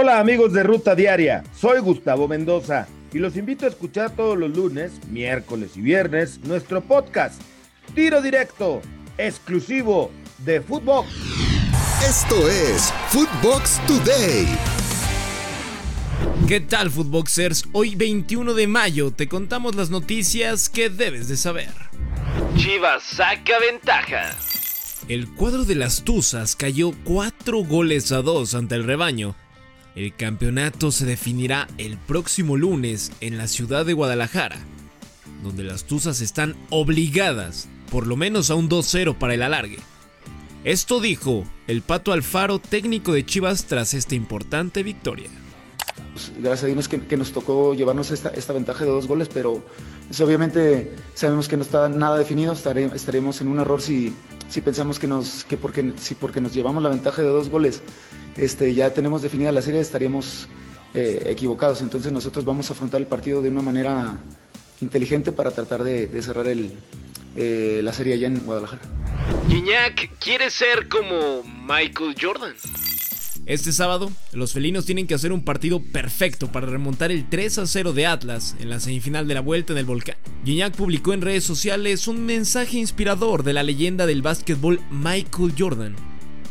Hola amigos de Ruta Diaria, soy Gustavo Mendoza y los invito a escuchar todos los lunes, miércoles y viernes nuestro podcast Tiro Directo, exclusivo de Footbox. Esto es Footbox Today. ¿Qué tal Footboxers? Hoy 21 de mayo te contamos las noticias que debes de saber. Chivas saca ventaja. El cuadro de las Tuzas cayó 4 goles a 2 ante el rebaño el campeonato se definirá el próximo lunes en la ciudad de Guadalajara, donde las Tuzas están obligadas por lo menos a un 2-0 para el alargue. Esto dijo el Pato Alfaro, técnico de Chivas, tras esta importante victoria. Gracias a Dios que, nos tocó llevarnos esta, ventaja de dos goles, pero obviamente sabemos que no está nada definido, estaremos en un error si, pensamos que, nos, que porque, si porque nos llevamos la ventaja de dos goles este, ya tenemos definida la serie, estaríamos eh, equivocados. Entonces nosotros vamos a afrontar el partido de una manera inteligente para tratar de, cerrar el, eh, la serie allá en Guadalajara. Gignac quiere ser como Michael Jordan. Este sábado, los felinos tienen que hacer un partido perfecto para remontar el 3 a 0 de Atlas en la semifinal de la vuelta en el volcán. Gignac publicó en redes sociales un mensaje inspirador de la leyenda del básquetbol Michael Jordan,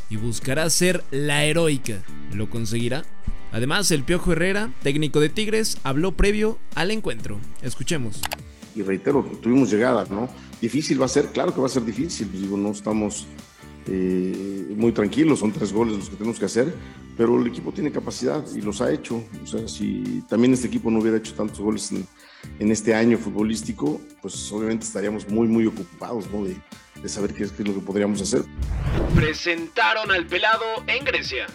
y buscará ser la heroica. ¿Lo conseguirá? Además, el Piojo Herrera, técnico de Tigres, habló previo al encuentro. Escuchemos. Y reitero, tuvimos llegada, ¿no? Difícil va a ser, claro que va a ser difícil, digo, no estamos eh, muy tranquilos, son tres goles los que tenemos que hacer, pero el equipo tiene capacidad y los ha hecho. O sea, si también este equipo no hubiera hecho tantos goles en, este año futbolístico, pues obviamente estaríamos muy, muy ocupados, ¿no? de saber qué es, lo que podríamos hacer. Presentaron al pelado en Grecia.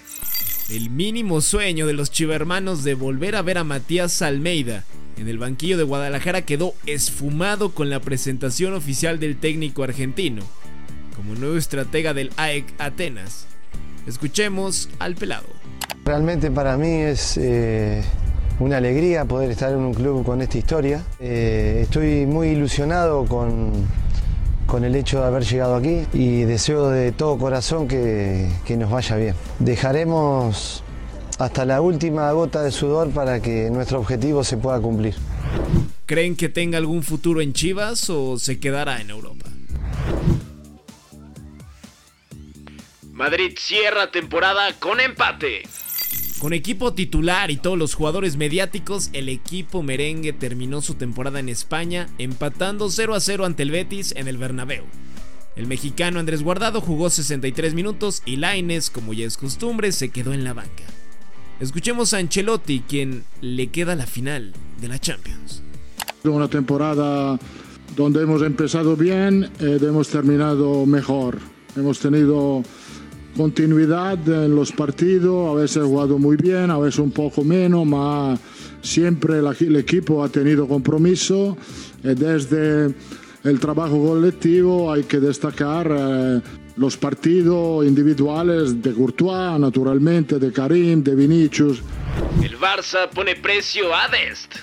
El mínimo sueño de los chivermanos de volver a ver a Matías Almeida en el banquillo de Guadalajara quedó esfumado con la presentación oficial del técnico argentino, como nuevo estratega del AEC Atenas. Escuchemos al pelado. Realmente para mí es eh, una alegría poder estar en un club con esta historia. Eh, estoy muy ilusionado con, con el hecho de haber llegado aquí y deseo de todo corazón que, nos vaya bien. Dejaremos hasta la última gota de sudor para que nuestro objetivo se pueda cumplir. ¿Creen que tenga algún futuro en Chivas o se quedará en Europa? Madrid cierra temporada con empate. Con equipo titular y todos los jugadores mediáticos, el equipo merengue terminó su temporada en España empatando 0 a 0 ante el Betis en el Bernabéu. El mexicano Andrés Guardado jugó 63 minutos y Laines, como ya es costumbre, se quedó en la banca. Escuchemos a Ancelotti, quien le queda la final de la Champions. Una temporada donde hemos empezado bien y eh, hemos terminado mejor. Hemos tenido continuidad en los partidos, a veces ha jugado muy bien, a veces un poco menos, pero siempre el equipo ha tenido compromiso y desde el trabajo colectivo hay que destacar eh, los partidos individuales de Courtois, naturalmente, de Karim, de Vinicius. El Barça pone precio a Dest.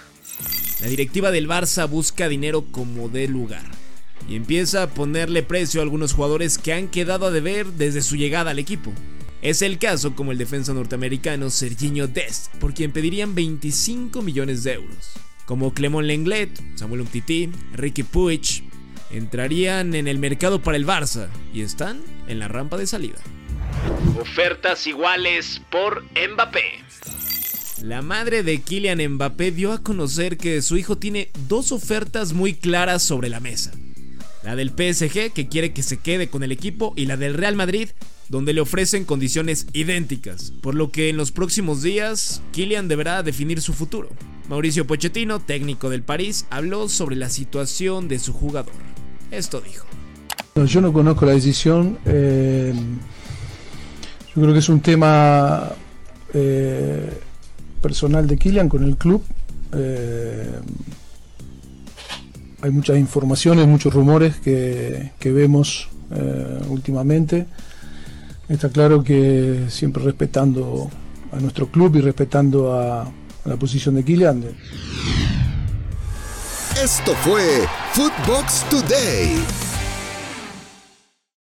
La directiva del Barça busca dinero como de lugar y empieza a ponerle precio a algunos jugadores que han quedado a deber desde su llegada al equipo. Es el caso como el defensa norteamericano Serginho Dest, por quien pedirían 25 millones de euros. Como Clemon Lenglet, Samuel Umtiti, Ricky Puig, entrarían en el mercado para el Barça y están en la rampa de salida. Ofertas iguales por Mbappé. La madre de Kylian Mbappé dio a conocer que su hijo tiene dos ofertas muy claras sobre la mesa. La del PSG, que quiere que se quede con el equipo, y la del Real Madrid, donde le ofrecen condiciones idénticas, por lo que en los próximos días Kylian deberá definir su futuro. Mauricio Pochettino, técnico del París, habló sobre la situación de su jugador. Esto dijo. Yo no conozco la decisión. Eh, yo creo que es un tema eh, personal de Kylian con el club. Eh, hay muchas informaciones, muchos rumores que, vemos eh, últimamente. Está claro que siempre respetando a nuestro club y respetando a, la posición de Kylian. Esto fue Footbox Today.